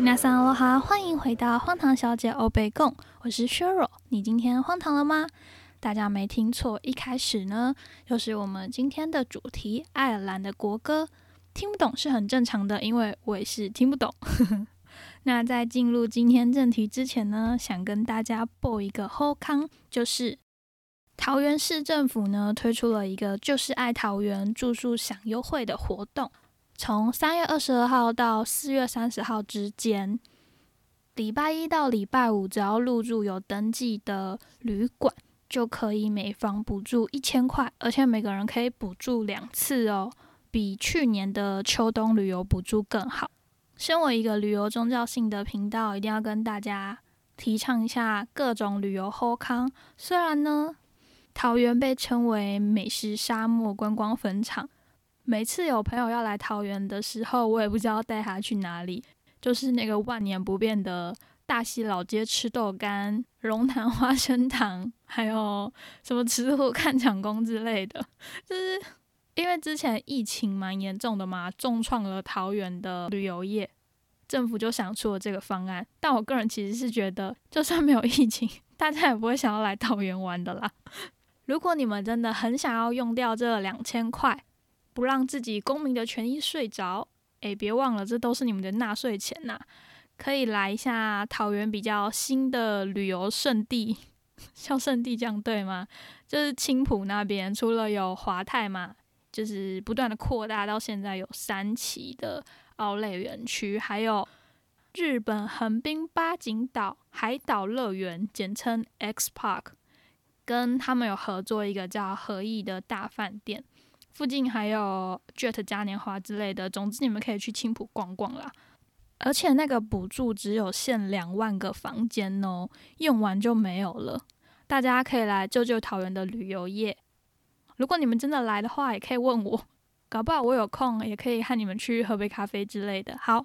皆さん，哈，欢迎回到荒唐小姐欧贝贡，我是 Sheryl。你今天荒唐了吗？大家没听错，一开始呢，就是我们今天的主题——爱尔兰的国歌。听不懂是很正常的，因为我也是听不懂。那在进入今天正题之前呢，想跟大家报一个后康，就是桃园市政府呢推出了一个“就是爱桃园”住宿享优惠的活动。从三月二十二号到四月三十号之间，礼拜一到礼拜五，只要入住有登记的旅馆，就可以每房补助一千块，而且每个人可以补助两次哦，比去年的秋冬旅游补助更好。身为一个旅游宗教性的频道，一定要跟大家提倡一下各种旅游后康。虽然呢，桃园被称为美食沙漠、观光坟场。每次有朋友要来桃园的时候，我也不知道带他去哪里。就是那个万年不变的大溪老街吃豆干、龙潭花生糖，还有什么吃货看抢工之类的。就是因为之前疫情蛮严重的嘛，重创了桃园的旅游业，政府就想出了这个方案。但我个人其实是觉得，就算没有疫情，大家也不会想要来桃园玩的啦。如果你们真的很想要用掉这两千块，不让自己公民的权益睡着，诶，别忘了，这都是你们的纳税钱呐！可以来一下桃园比较新的旅游胜地，叫胜地这样对吗？就是青浦那边，除了有华泰嘛，就是不断的扩大到现在有三期的奥莱园区，还有日本横滨八景岛海岛乐园，简称 X Park，跟他们有合作一个叫和意的大饭店。附近还有 Jet 嘉年华之类的，总之你们可以去青浦逛逛啦。而且那个补助只有限两万个房间哦，用完就没有了。大家可以来救救桃园的旅游业。如果你们真的来的话，也可以问我，搞不好我有空也可以和你们去喝杯咖啡之类的。好，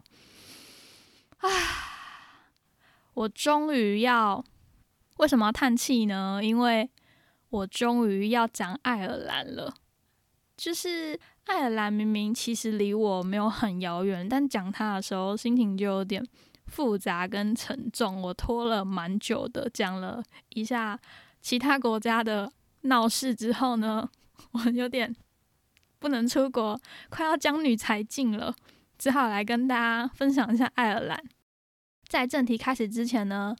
啊，我终于要为什么要叹气呢？因为我终于要讲爱尔兰了。就是爱尔兰明明其实离我没有很遥远，但讲它的时候心情就有点复杂跟沉重。我拖了蛮久的，讲了一下其他国家的闹事之后呢，我有点不能出国，快要将女才尽了，只好来跟大家分享一下爱尔兰。在正题开始之前呢，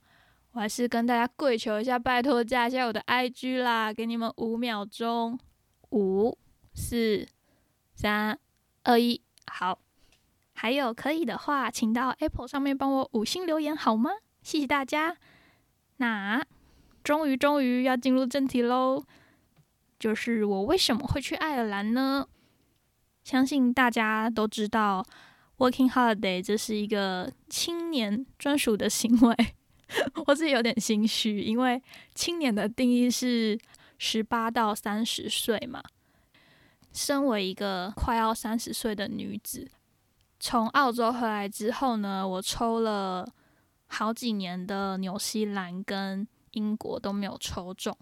我还是跟大家跪求一下，拜托加一下我的 IG 啦，给你们五秒钟，五。四、三、二、一，好。还有可以的话，请到 Apple 上面帮我五星留言好吗？谢谢大家。那终于终于要进入正题喽，就是我为什么会去爱尔兰呢？相信大家都知道，Working Holiday 这是一个青年专属的行为。我自己有点心虚，因为青年的定义是十八到三十岁嘛。身为一个快要三十岁的女子，从澳洲回来之后呢，我抽了好几年的纽西兰跟英国都没有抽中。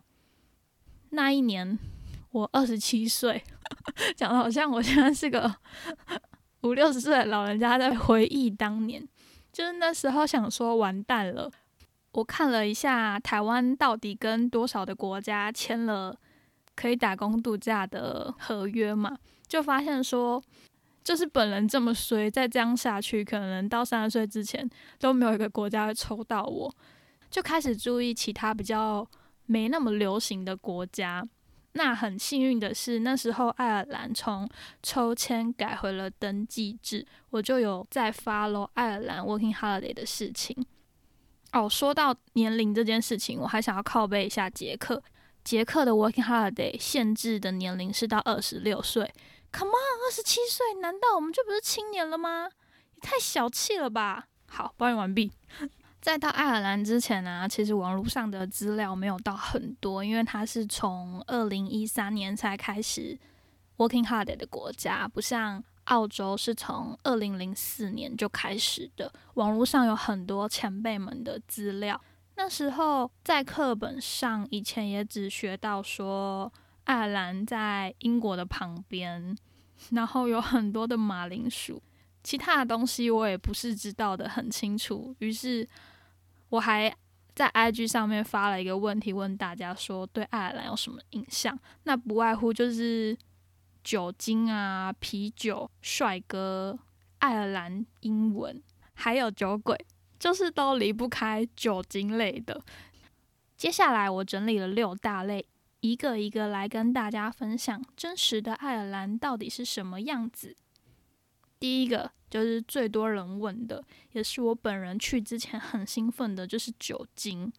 那一年我二十七岁，讲的好像我现在是个五六十岁的老人家在回忆当年。就是那时候想说完蛋了，我看了一下台湾到底跟多少的国家签了。可以打工度假的合约嘛？就发现说，就是本人这么衰，再这样下去，可能到三十岁之前都没有一个国家会抽到我。就开始注意其他比较没那么流行的国家。那很幸运的是，那时候爱尔兰从抽签改回了登记制，我就有在 follow 爱尔兰 working holiday 的事情。哦，说到年龄这件事情，我还想要靠背一下杰克。捷克的 Working Holiday 限制的年龄是到二十六岁，Come on，二十七岁，难道我们就不是青年了吗？也太小气了吧！好，抱怨完毕。在到爱尔兰之前呢，其实网络上的资料没有到很多，因为它是从二零一三年才开始 Working Holiday 的国家，不像澳洲是从二零零四年就开始的。网络上有很多前辈们的资料。那时候在课本上，以前也只学到说爱尔兰在英国的旁边，然后有很多的马铃薯。其他的东西我也不是知道的很清楚，于是我还在 IG 上面发了一个问题，问大家说对爱尔兰有什么印象？那不外乎就是酒精啊、啤酒、帅哥、爱尔兰英文，还有酒鬼，就是都离不开酒精类的。接下来我整理了六大类，一个一个来跟大家分享真实的爱尔兰到底是什么样子。第一个就是最多人问的，也是我本人去之前很兴奋的，就是酒精。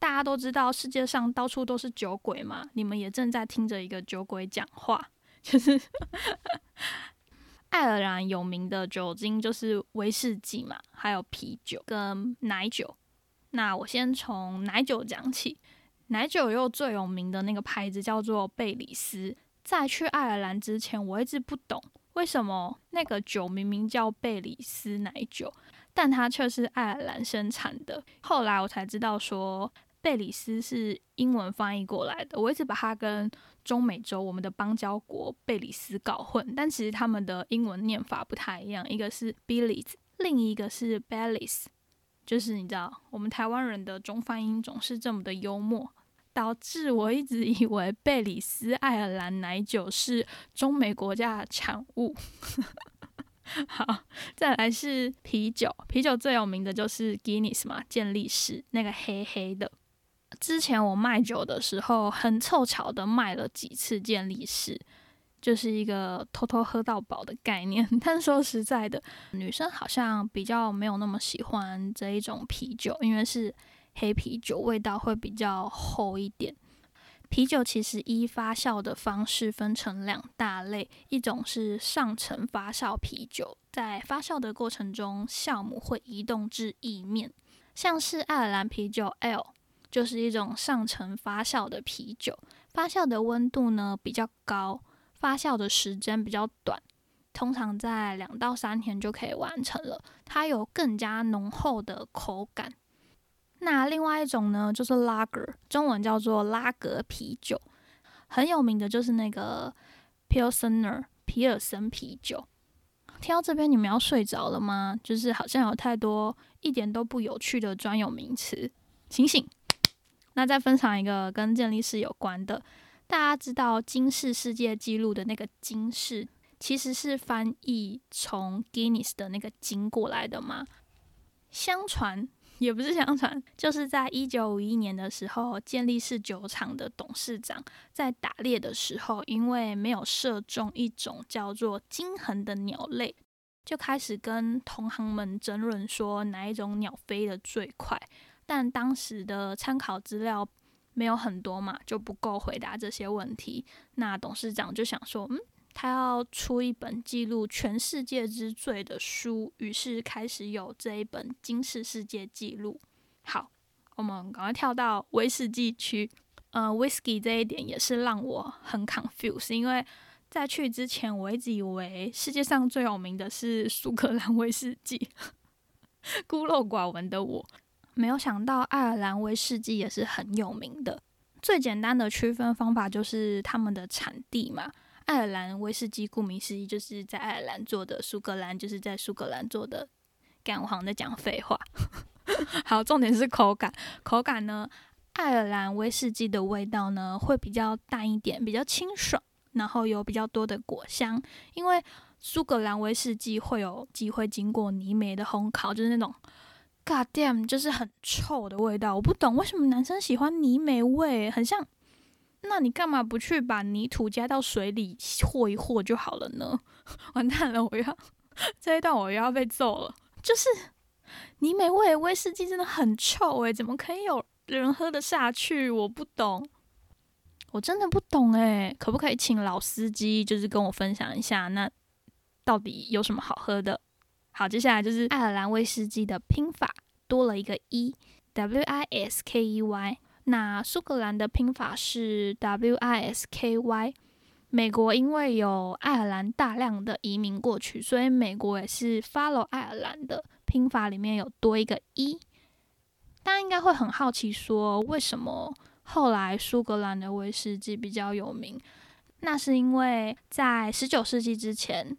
大家都知道世界上到处都是酒鬼嘛，你们也正在听着一个酒鬼讲话，就是爱尔兰有名的酒精就是威士忌嘛，还有啤酒跟奶酒。那我先从奶酒讲起，奶酒又最有名的那个牌子叫做贝里斯。在去爱尔兰之前，我一直不懂。为什么那个酒明明叫贝里斯奶酒，但它却是爱尔兰生产的？后来我才知道，说贝里斯是英文翻译过来的。我一直把它跟中美洲我们的邦交国贝里斯搞混，但其实他们的英文念法不太一样，一个是 Belize，另一个是 Belize。就是你知道，我们台湾人的中翻音总是这么的幽默。导致我一直以为贝里斯爱尔兰奶酒是中美国家的产物。好，再来是啤酒，啤酒最有名的就是 Guinness 嘛，健力士那个黑黑的。之前我卖酒的时候，很凑巧的卖了几次健力士，就是一个偷偷喝到饱的概念。但说实在的，女生好像比较没有那么喜欢这一种啤酒，因为是。黑啤酒味道会比较厚一点。啤酒其实依发酵的方式分成两大类，一种是上层发酵啤酒，在发酵的过程中，酵母会移动至液面，像是爱尔兰啤酒 L，就是一种上层发酵的啤酒。发酵的温度呢比较高，发酵的时间比较短，通常在两到三天就可以完成了。它有更加浓厚的口感。那另外一种呢，就是 Lager，中文叫做拉格啤酒，很有名的就是那个 Pilsner 皮尔森啤酒。听到这边，你们要睡着了吗？就是好像有太多一点都不有趣的专有名词，醒醒！那再分享一个跟健力士有关的，大家知道金氏世界纪录的那个金氏，其实是翻译从 Guinness 的那个金过来的吗？相传。也不是相传，就是在一九五一年的时候，健力士酒厂的董事长在打猎的时候，因为没有射中一种叫做金衡的鸟类，就开始跟同行们争论说哪一种鸟飞得最快。但当时的参考资料没有很多嘛，就不够回答这些问题。那董事长就想说，嗯。他要出一本记录全世界之最的书，于是开始有这一本金氏世界纪录。好，我们赶快跳到威士忌区。呃，whisky 这一点也是让我很 confuse，因为在去之前我一直以为世界上最有名的是苏格兰威士忌，孤陋寡闻的我没有想到爱尔兰威士忌也是很有名的。最简单的区分方法就是他们的产地嘛。爱尔兰威士忌顾名思义就是在爱尔兰做的，苏格兰就是在苏格兰做的。干，我好像在讲废话。好，重点是口感。口感呢，爱尔兰威士忌的味道呢会比较淡一点，比较清爽，然后有比较多的果香。因为苏格兰威士忌会有机会经过泥煤的烘烤，就是那种 God damn，就是很臭的味道。我不懂为什么男生喜欢泥煤味，很像。那你干嘛不去把泥土加到水里和一和就好了呢？完蛋了，我要这一段我又要被揍了。就是泥煤味威士忌真的很臭诶，怎么可以有人喝得下去？我不懂，我真的不懂诶。可不可以请老司机就是跟我分享一下，那到底有什么好喝的？好，接下来就是爱尔兰威士忌的拼法多了一个 e，w i s k e y。那苏格兰的拼法是 W I S K Y，美国因为有爱尔兰大量的移民过去，所以美国也是 follow 爱尔兰的拼法，里面有多一个 E。大家应该会很好奇，说为什么后来苏格兰的威士忌比较有名？那是因为在十九世纪之前，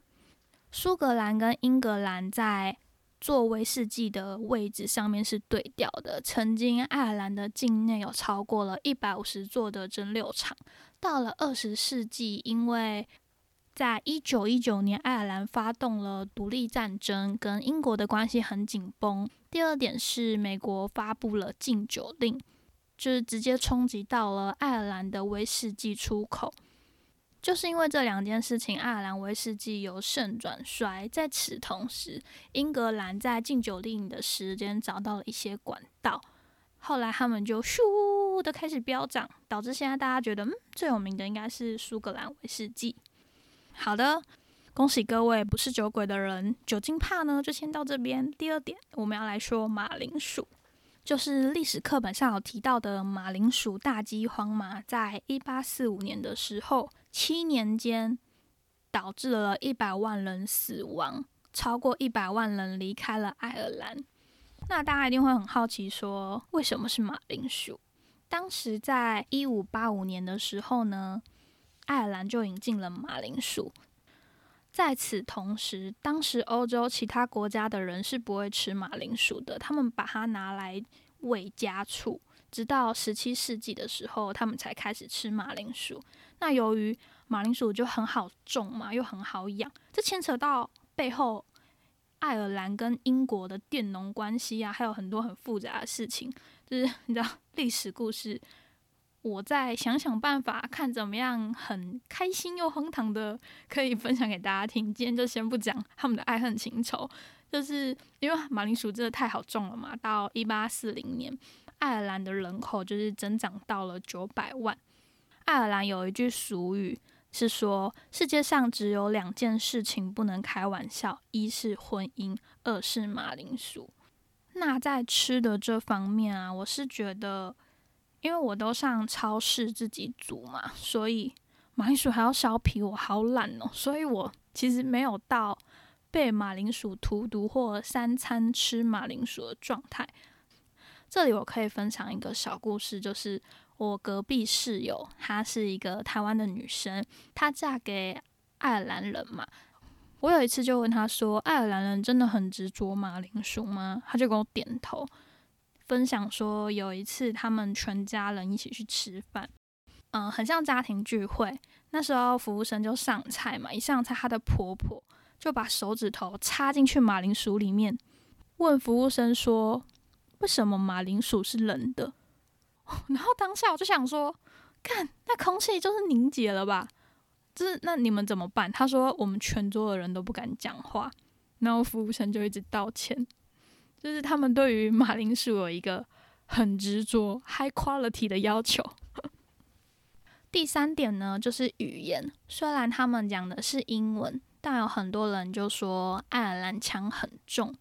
苏格兰跟英格兰在做威士忌的位置上面是对调的。曾经，爱尔兰的境内有超过了一百五十座的蒸馏厂。到了二十世纪，因为在一九一九年，爱尔兰发动了独立战争，跟英国的关系很紧绷。第二点是，美国发布了禁酒令，就是直接冲击到了爱尔兰的威士忌出口。就是因为这两件事情，爱尔兰威士忌由盛转衰。在此同时，英格兰在禁酒令的时间找到了一些管道，后来他们就咻的开始飙涨，导致现在大家觉得，嗯，最有名的应该是苏格兰威士忌。好的，恭喜各位不是酒鬼的人，酒精怕呢就先到这边。第二点，我们要来说马铃薯。就是历史课本上有提到的马铃薯大饥荒嘛，在一八四五年的时候，七年间导致了一百万人死亡，超过一百万人离开了爱尔兰。那大家一定会很好奇，说为什么是马铃薯？当时在一五八五年的时候呢，爱尔兰就引进了马铃薯。在此同时，当时欧洲其他国家的人是不会吃马铃薯的，他们把它拿来喂家畜。直到十七世纪的时候，他们才开始吃马铃薯。那由于马铃薯就很好种嘛，又很好养，这牵扯到背后爱尔兰跟英国的佃农关系啊，还有很多很复杂的事情，就是你知道历史故事。我再想想办法，看怎么样很开心又荒唐的可以分享给大家听。今天就先不讲他们的爱恨情仇，就是因为马铃薯真的太好种了嘛。到一八四零年，爱尔兰的人口就是增长到了九百万。爱尔兰有一句俗语是说：世界上只有两件事情不能开玩笑，一是婚姻，二是马铃薯。那在吃的这方面啊，我是觉得。因为我都上超市自己煮嘛，所以马铃薯还要削皮，我好懒哦。所以我其实没有到被马铃薯荼毒或三餐吃马铃薯的状态。这里我可以分享一个小故事，就是我隔壁室友，她是一个台湾的女生，她嫁给爱尔兰人嘛。我有一次就问她说：“爱尔兰人真的很执着马铃薯吗？”她就跟我点头。分享说，有一次他们全家人一起去吃饭，嗯，很像家庭聚会。那时候服务生就上菜嘛，一上菜，她的婆婆就把手指头插进去马铃薯里面，问服务生说：“为什么马铃薯是冷的？” 然后当下我就想说：“看，那空气就是凝结了吧？就是那你们怎么办？”他说：“我们全桌的人都不敢讲话。”然后服务生就一直道歉。就是他们对于马铃薯有一个很执着、high quality 的要求。第三点呢，就是语言。虽然他们讲的是英文，但有很多人就说爱尔兰腔很重。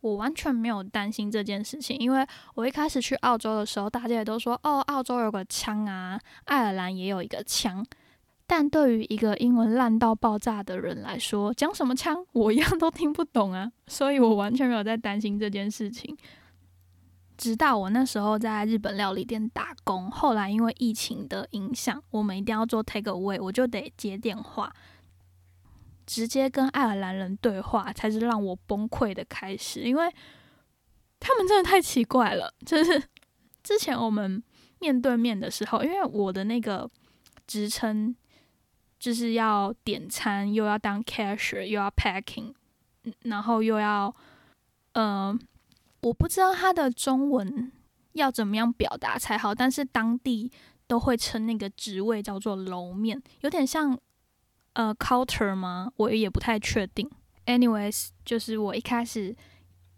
我完全没有担心这件事情，因为我一开始去澳洲的时候，大家也都说哦，澳洲有个腔啊，爱尔兰也有一个腔。但对于一个英文烂到爆炸的人来说，讲什么腔我一样都听不懂啊，所以我完全没有在担心这件事情。直到我那时候在日本料理店打工，后来因为疫情的影响，我们一定要做 take away，我就得接电话，直接跟爱尔兰人对话，才是让我崩溃的开始。因为他们真的太奇怪了，就是之前我们面对面的时候，因为我的那个职称。就是要点餐，又要当 cashier，又要 packing，然后又要，呃，我不知道他的中文要怎么样表达才好，但是当地都会称那个职位叫做楼面，有点像呃 counter 吗？我也不太确定。Anyways，就是我一开始。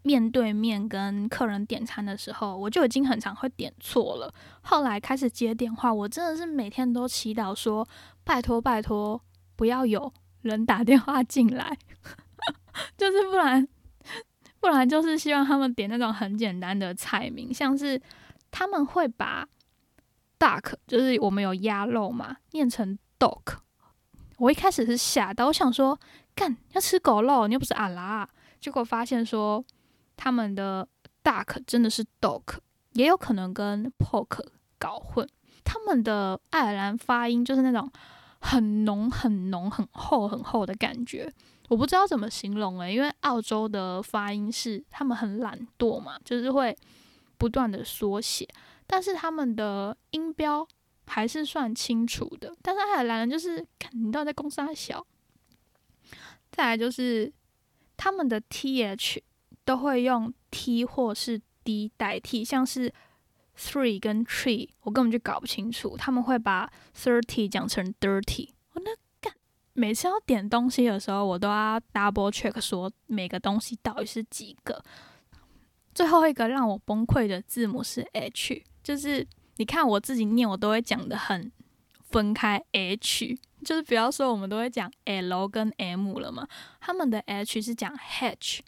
面对面跟客人点餐的时候，我就已经很常会点错了。后来开始接电话，我真的是每天都祈祷说：拜托拜托，不要有人打电话进来，就是不然不然就是希望他们点那种很简单的菜名，像是他们会把 duck，就是我们有鸭肉嘛，念成 dog。我一开始是吓到，我想说干要吃狗肉，你又不是阿拉，结果发现说。他们的 duck 真的是 dog，也有可能跟 pork 搞混。他们的爱尔兰发音就是那种很浓、很浓、很厚、很厚的感觉。我不知道怎么形容诶，因为澳洲的发音是他们很懒惰嘛，就是会不断的缩写，但是他们的音标还是算清楚的。但是爱尔兰人就是你到底在公司小，再来就是他们的 th 都会用 t 或是 d 代替，像是 three 跟 tree，我根本就搞不清楚，他们会把 thirty 讲成 dirty。我那干每次要点东西的时候，我都要 double check 说每个东西到底是几个。最后一个让我崩溃的字母是 H，就是你看我自己念，我都会讲的很分开。H 就是不要说我们都会讲 L 跟 M 了嘛，他们的 H 是讲 H，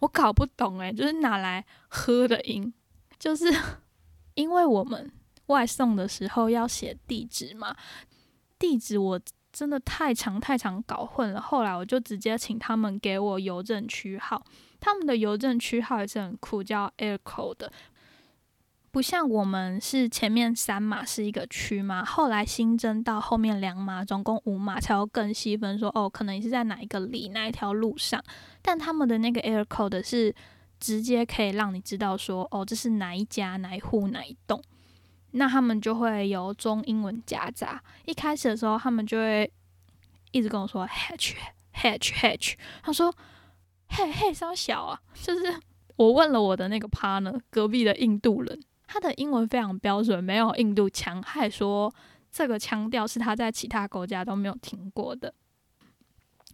我搞不懂诶，就是拿来喝的音，就是因为我们外送的时候要写地址嘛，地址我。真的太长太长，搞混了。后来我就直接请他们给我邮政区号，他们的邮政区号也是很酷，叫 Air Code，不像我们是前面三码是一个区嘛，后来新增到后面两码，总共五码才有更细分，说哦，可能你是在哪一个里哪一条路上。但他们的那个 Air Code 是直接可以让你知道说，哦，这是哪一家哪一户哪一栋。那他们就会有中英文夹杂。一开始的时候，他们就会一直跟我说 “hatch hatch hatch”。他说：“嘿嘿，稍小啊。”就是我问了我的那个 partner，隔壁的印度人，他的英文非常标准，没有印度腔。还说这个腔调是他在其他国家都没有听过的。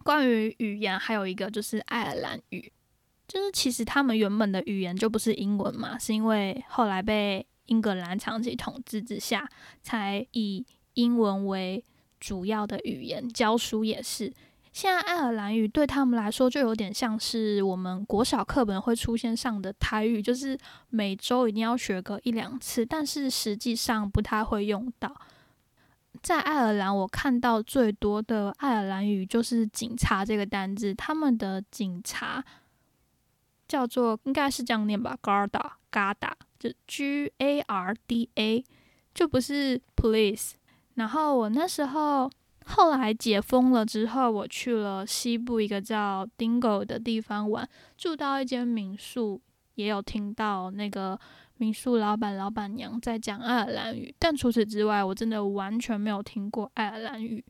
关于语言，还有一个就是爱尔兰语，就是其实他们原本的语言就不是英文嘛，是因为后来被。英格兰长期统治之下，才以英文为主要的语言，教书也是。现在爱尔兰语对他们来说，就有点像是我们国小课本会出现上的台语，就是每周一定要学个一两次，但是实际上不太会用到。在爱尔兰，我看到最多的爱尔兰语就是“警察”这个单字，他们的警察叫做应该是这样念吧，Garda，Garda。就 G A R D A，就不是 police。然后我那时候后来解封了之后，我去了西部一个叫 Dingo 的地方玩，住到一间民宿，也有听到那个民宿老板老板娘在讲爱尔兰语。但除此之外，我真的完全没有听过爱尔兰语。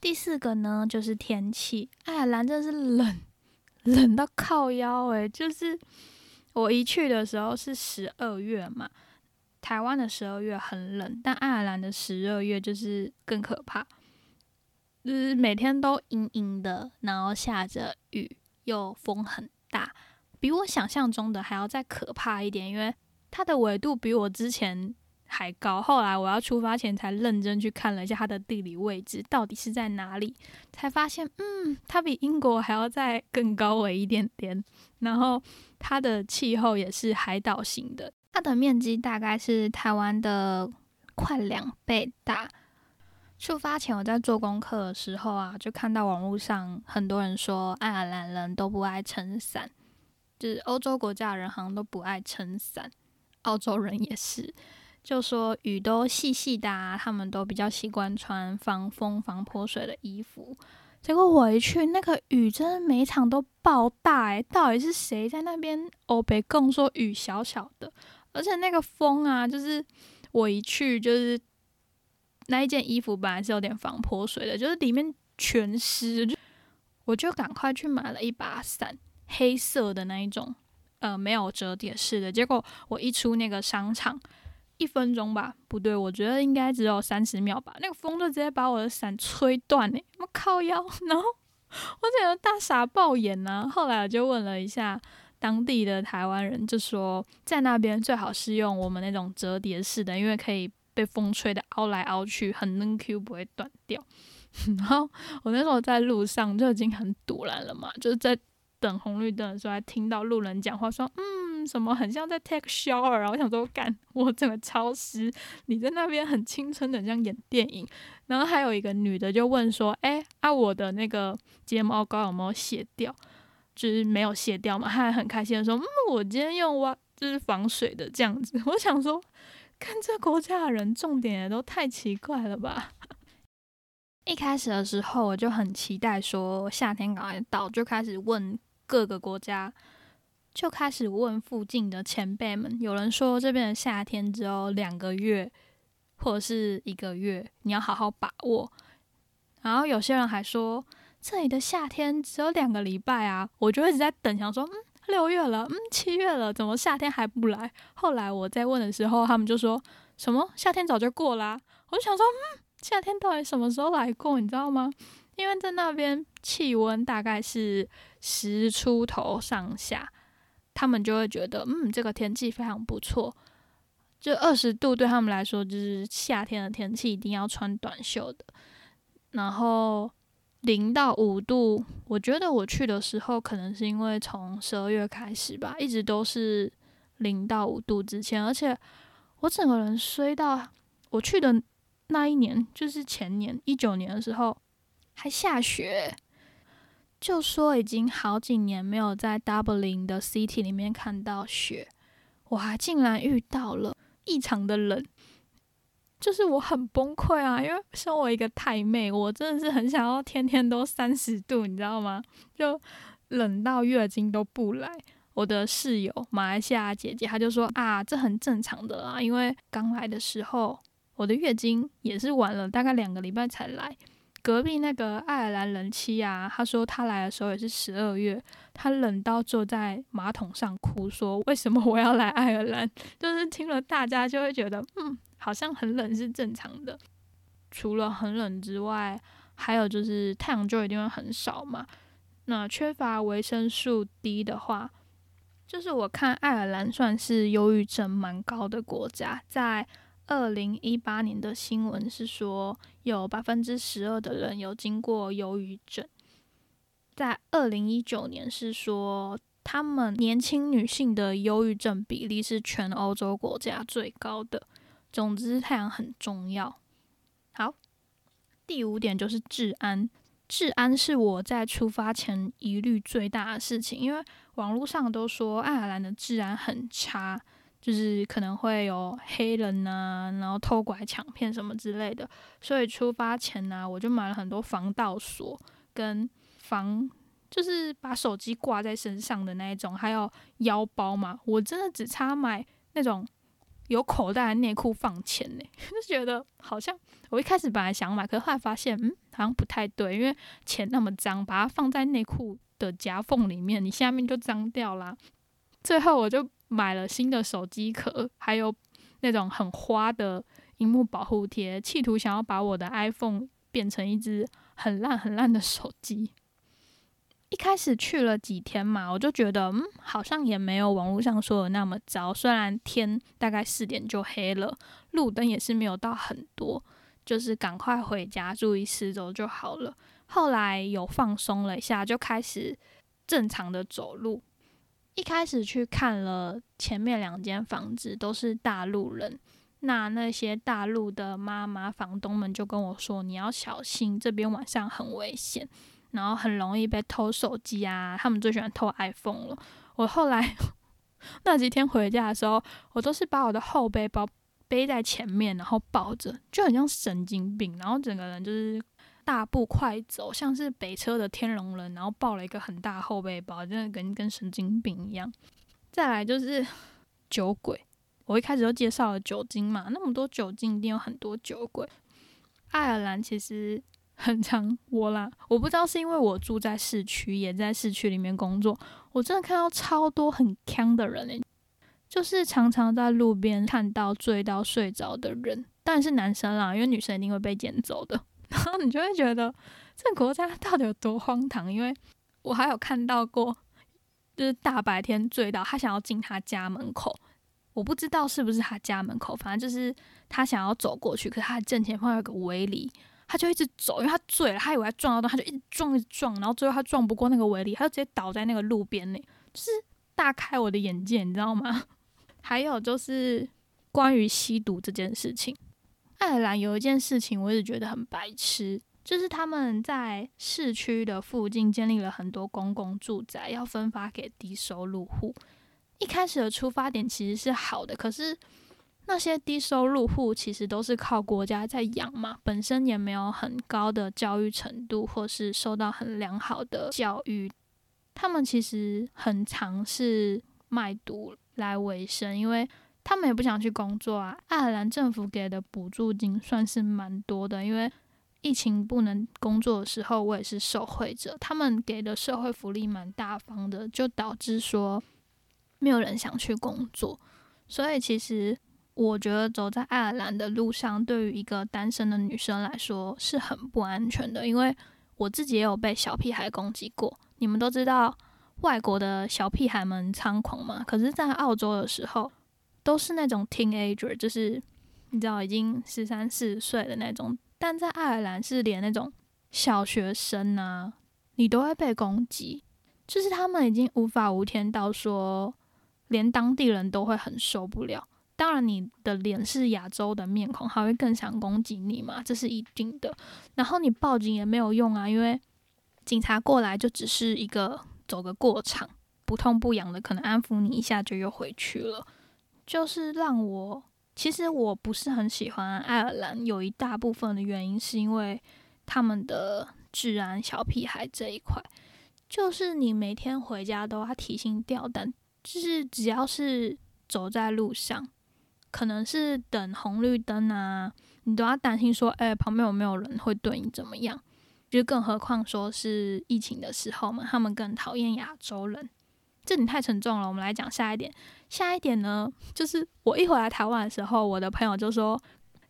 第四个呢，就是天气，爱尔兰真是冷，冷到靠腰诶，就是。我一去的时候是十二月嘛，台湾的十二月很冷，但爱尔兰的十二月就是更可怕，就是每天都阴阴的，然后下着雨，又风很大，比我想象中的还要再可怕一点，因为它的纬度比我之前还高。后来我要出发前才认真去看了一下它的地理位置到底是在哪里，才发现，嗯，它比英国还要再更高纬一点点，然后。它的气候也是海岛型的，它的面积大概是台湾的快两倍大。出发前我在做功课的时候啊，就看到网络上很多人说爱尔兰人都不爱撑伞，就是欧洲国家的人好像都不爱撑伞，澳洲人也是，就说雨都细细的，啊他们都比较习惯穿防风防泼水的衣服。结果我一去，那个雨真的每场都爆大诶，到底是谁在那边欧北共说雨小小的？而且那个风啊，就是我一去，就是那一件衣服本来是有点防泼水的，就是里面全湿，我就赶快去买了一把伞，黑色的那一种，呃，没有折叠式的。结果我一出那个商场。一分钟吧，不对，我觉得应该只有三十秒吧。那个风就直接把我的伞吹断嘞，我靠腰，然后我整个大傻爆眼呐。后来我就问了一下当地的台湾人，就说在那边最好是用我们那种折叠式的，因为可以被风吹的凹来凹去，很嫩 Q，不会断掉。然后我那时候在路上就已经很堵然了嘛，就是在等红绿灯的时候，还听到路人讲话说，嗯。什么很像在 take shower，然后我想说干，我整个超湿。你在那边很青春的，像演电影。然后还有一个女的就问说：“哎，啊我的那个睫毛膏有没有卸掉？就是没有卸掉嘛？”她还很开心的说：“嗯，我今天用哇，就是防水的这样子。”我想说，看这国家的人重点也都太奇怪了吧。一开始的时候，我就很期待说夏天赶快到，就开始问各个国家，就开始问附近的前辈们。有人说这边的夏天只有两个月或者是一个月，你要好好把握。然后有些人还说这里的夏天只有两个礼拜啊，我就一直在等，想说嗯。六月了，嗯，七月了，怎么夏天还不来？后来我在问的时候，他们就说什么夏天早就过啦。我就想说，嗯，夏天到底什么时候来过？你知道吗？因为在那边气温大概是十出头上下，他们就会觉得，嗯，这个天气非常不错。就二十度对他们来说，就是夏天的天气，一定要穿短袖的。然后。零到五度，我觉得我去的时候，可能是因为从十二月开始吧，一直都是零到五度之前，而且我整个人衰到我去的那一年，就是前年一九年的时候，还下雪，就说已经好几年没有在 Dublin 的 City 里面看到雪，我还竟然遇到了异常的冷。就是我很崩溃啊，因为身为一个太妹，我真的是很想要天天都三十度，你知道吗？就冷到月经都不来。我的室友马来西亚姐姐，她就说啊，这很正常的啦，因为刚来的时候我的月经也是晚了大概两个礼拜才来。隔壁那个爱尔兰人妻啊，他说他来的时候也是十二月，他冷到坐在马桶上哭，说为什么我要来爱尔兰？就是听了大家就会觉得，嗯。好像很冷是正常的，除了很冷之外，还有就是太阳就一定会很少嘛。那缺乏维生素 D 的话，就是我看爱尔兰算是忧郁症蛮高的国家。在二零一八年的新闻是说，有百分之十二的人有经过忧郁症。在二零一九年是说，他们年轻女性的忧郁症比例是全欧洲国家最高的。总之，太阳很重要。好，第五点就是治安。治安是我在出发前疑虑最大的事情，因为网络上都说爱尔兰的治安很差，就是可能会有黑人啊，然后偷拐抢骗什么之类的。所以出发前呢，我就买了很多防盗锁跟防，就是把手机挂在身上的那一种，还有腰包嘛。我真的只差买那种。有口袋的内裤放钱呢，就觉得好像我一开始本来想买，可是后来发现，嗯，好像不太对，因为钱那么脏，把它放在内裤的夹缝里面，你下面就脏掉啦。最后我就买了新的手机壳，还有那种很花的荧幕保护贴，企图想要把我的 iPhone 变成一只很烂很烂的手机。一开始去了几天嘛，我就觉得，嗯，好像也没有网络上说的那么糟。虽然天大概四点就黑了，路灯也是没有到很多，就是赶快回家，注意四周就好了。后来有放松了一下，就开始正常的走路。一开始去看了前面两间房子，都是大陆人，那那些大陆的妈妈房东们就跟我说，你要小心，这边晚上很危险。然后很容易被偷手机啊，他们最喜欢偷 iPhone 了。我后来 那几天回家的时候，我都是把我的后背包背在前面，然后抱着，就很像神经病。然后整个人就是大步快走，像是北车的天龙人，然后抱了一个很大后背包，真的跟跟神经病一样。再来就是酒鬼，我一开始就介绍了酒精嘛，那么多酒精一定有很多酒鬼。爱尔兰其实。很长我啦，我不知道是因为我住在市区，也在市区里面工作，我真的看到超多很坑的人诶，就是常常在路边看到醉到睡着的人，当然是男生啦，因为女生一定会被捡走的。然后你就会觉得这个国家到底有多荒唐？因为我还有看到过，就是大白天醉到他想要进他家门口，我不知道是不是他家门口，反正就是他想要走过去，可是他正前方有个围篱。他就一直走，因为他醉了，他以为他撞到灯，他就一直撞一直撞，然后最后他撞不过那个围篱，他就直接倒在那个路边呢，就是大开我的眼界，你知道吗？还有就是关于吸毒这件事情，爱尔兰有一件事情我一直觉得很白痴，就是他们在市区的附近建立了很多公共住宅，要分发给低收入户。一开始的出发点其实是好的，可是那些低收入户其实都是靠国家在养嘛，本身也没有很高的教育程度，或是受到很良好的教育，他们其实很尝试卖毒来维生，因为他们也不想去工作啊。爱尔兰政府给的补助金算是蛮多的，因为疫情不能工作的时候，我也是受惠者，他们给的社会福利蛮大方的，就导致说没有人想去工作，所以其实。我觉得走在爱尔兰的路上，对于一个单身的女生来说是很不安全的，因为我自己也有被小屁孩攻击过。你们都知道外国的小屁孩们猖狂嘛？可是，在澳洲的时候，都是那种 teenager，就是你知道已经十三四岁的那种。但在爱尔兰是连那种小学生啊，你都会被攻击，就是他们已经无法无天到说，连当地人都会很受不了。当然，你的脸是亚洲的面孔，他会更想攻击你嘛，这是一定的。然后你报警也没有用啊，因为警察过来就只是一个走个过场，不痛不痒的，可能安抚你一下就又回去了。就是让我，其实我不是很喜欢爱尔兰，有一大部分的原因是因为他们的治安小屁孩这一块，就是你每天回家都要提心吊胆，就是只要是走在路上。可能是等红绿灯啊，你都要担心说，哎，旁边有没有人会对你怎么样？就更何况说是疫情的时候嘛，他们更讨厌亚洲人。这你太沉重了，我们来讲下一点。下一点呢，就是我一回来台湾的时候，我的朋友就说：“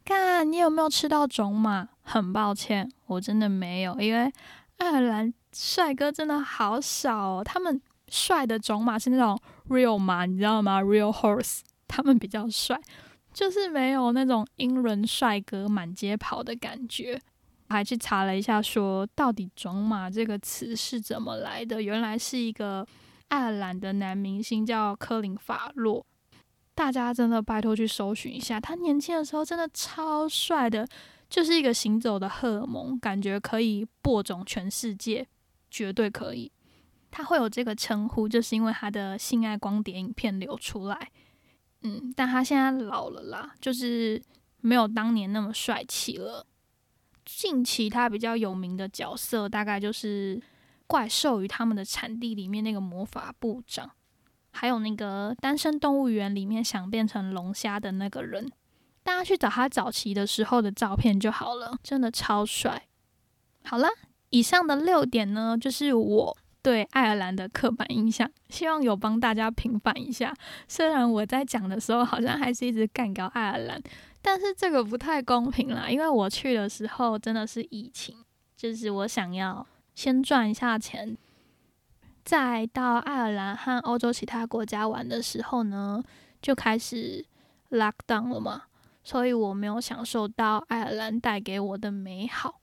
看你有没有吃到种马？”很抱歉，我真的没有，因为爱尔兰帅哥真的好少哦。他们帅的种马是那种 real 马，你知道吗？real horse。他们比较帅，就是没有那种英伦帅哥满街跑的感觉。还去查了一下，说到底“种马”这个词是怎么来的？原来是一个爱尔兰的男明星叫科林·法洛。大家真的拜托去搜寻一下，他年轻的时候真的超帅的，就是一个行走的荷尔蒙，感觉可以播种全世界，绝对可以。他会有这个称呼，就是因为他的性爱光碟影片流出来。嗯，但他现在老了啦，就是没有当年那么帅气了。近期他比较有名的角色，大概就是《怪兽与他们的产地》里面那个魔法部长，还有那个《单身动物园》里面想变成龙虾的那个人。大家去找他早期的时候的照片就好了，真的超帅。好了，以上的六点呢，就是我。对爱尔兰的刻板印象，希望有帮大家平反一下。虽然我在讲的时候好像还是一直干掉爱尔兰，但是这个不太公平啦，因为我去的时候真的是疫情，就是我想要先赚一下钱，再到爱尔兰和欧洲其他国家玩的时候呢，就开始 lock down 了嘛，所以我没有享受到爱尔兰带给我的美好，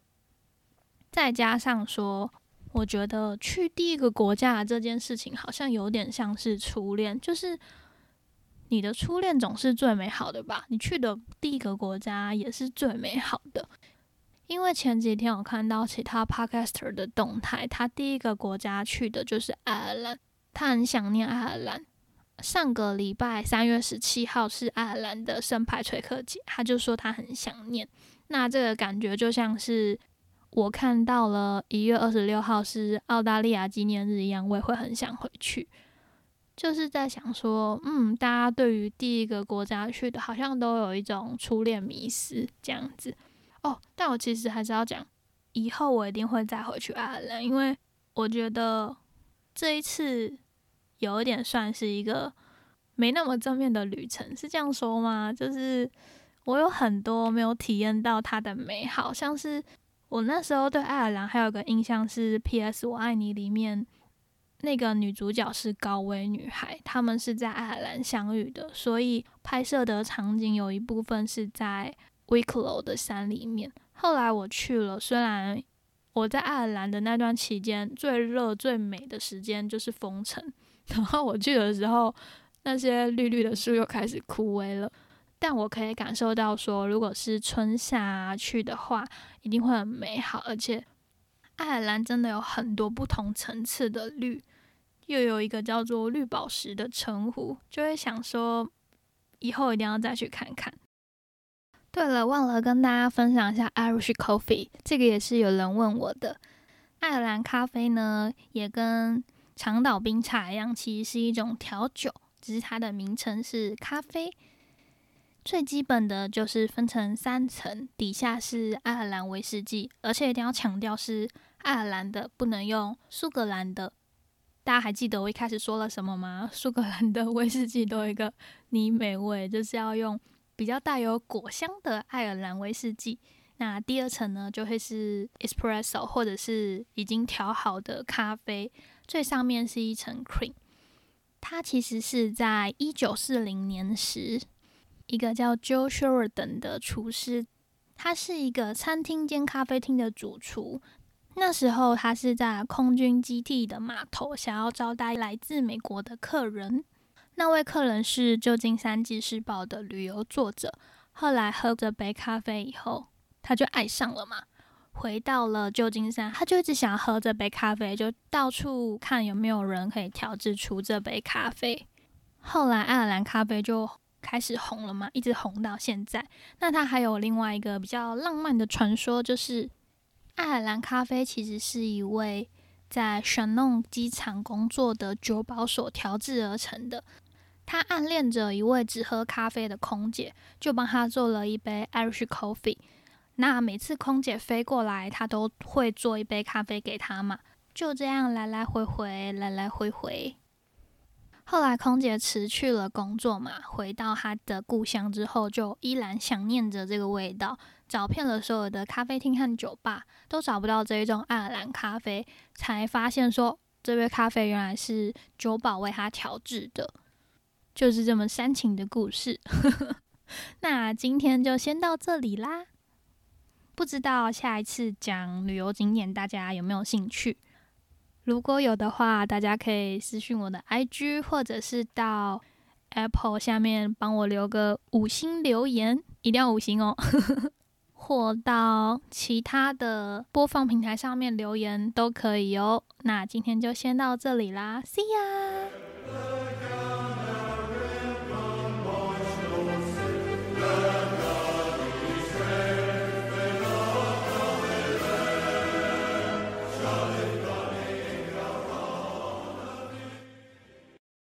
再加上说。我觉得去第一个国家这件事情好像有点像是初恋，就是你的初恋总是最美好的吧？你去的第一个国家也是最美好的。因为前几天我看到其他 podcaster 的动态，他第一个国家去的就是爱尔兰，他很想念爱尔兰。上个礼拜三月十七号是爱尔兰的圣派崔克节，他就说他很想念。那这个感觉就像是。我看到了一月二十六号是澳大利亚纪念日一样，我也会很想回去。就是在想说，嗯，大家对于第一个国家去的，好像都有一种初恋迷失这样子。哦，但我其实还是要讲，以后我一定会再回去爱尔兰，因为我觉得这一次有一点算是一个没那么正面的旅程，是这样说吗？就是我有很多没有体验到它的美好，像是。我那时候对爱尔兰还有个印象是《P.S. 我爱你》里面那个女主角是高危女孩，他们是在爱尔兰相遇的，所以拍摄的场景有一部分是在 Wicklow 的山里面。后来我去了，虽然我在爱尔兰的那段期间最热最美的时间就是封城，然后我去的时候那些绿绿的树又开始枯萎了。但我可以感受到，说如果是春夏去的话，一定会很美好。而且爱尔兰真的有很多不同层次的绿，又有一个叫做绿宝石的称呼，就会想说，以后一定要再去看看。对了，忘了跟大家分享一下 Irish Coffee，这个也是有人问我的。爱尔兰咖啡呢，也跟长岛冰茶一样，其实是一种调酒，只是它的名称是咖啡。最基本的就是分成三层，底下是爱尔兰威士忌，而且一定要强调是爱尔兰的，不能用苏格兰的。大家还记得我一开始说了什么吗？苏格兰的 威士忌都有一个泥美味，就是要用比较带有果香的爱尔兰威士忌。那第二层呢，就会是 espresso 或者是已经调好的咖啡，最上面是一层 cream。它其实是在一九四零年时。一个叫 Joe Sheridan 的厨师，他是一个餐厅兼咖啡厅的主厨。那时候他是在空军基地的码头，想要招待来自美国的客人。那位客人是旧金山纪事报的旅游作者。后来喝着杯咖啡以后，他就爱上了嘛。回到了旧金山，他就一直想喝这杯咖啡，就到处看有没有人可以调制出这杯咖啡。后来爱尔兰咖啡就。开始红了嘛，一直红到现在。那它还有另外一个比较浪漫的传说，就是爱尔兰咖啡其实是一位在选弄机场工作的酒保所调制而成的。他暗恋着一位只喝咖啡的空姐，就帮他做了一杯 Irish Coffee。那每次空姐飞过来，他都会做一杯咖啡给他嘛。就这样来来回回，来来回回。后来，空姐辞去了工作嘛，回到她的故乡之后，就依然想念着这个味道，找遍了所有的咖啡厅和酒吧，都找不到这一种爱尔兰咖啡，才发现说这杯咖啡原来是酒保为他调制的，就是这么煽情的故事。那今天就先到这里啦，不知道下一次讲旅游景点，大家有没有兴趣？如果有的话，大家可以私信我的 IG，或者是到 Apple 下面帮我留个五星留言，一定要五星哦。或到其他的播放平台上面留言都可以哦。那今天就先到这里啦，See ya。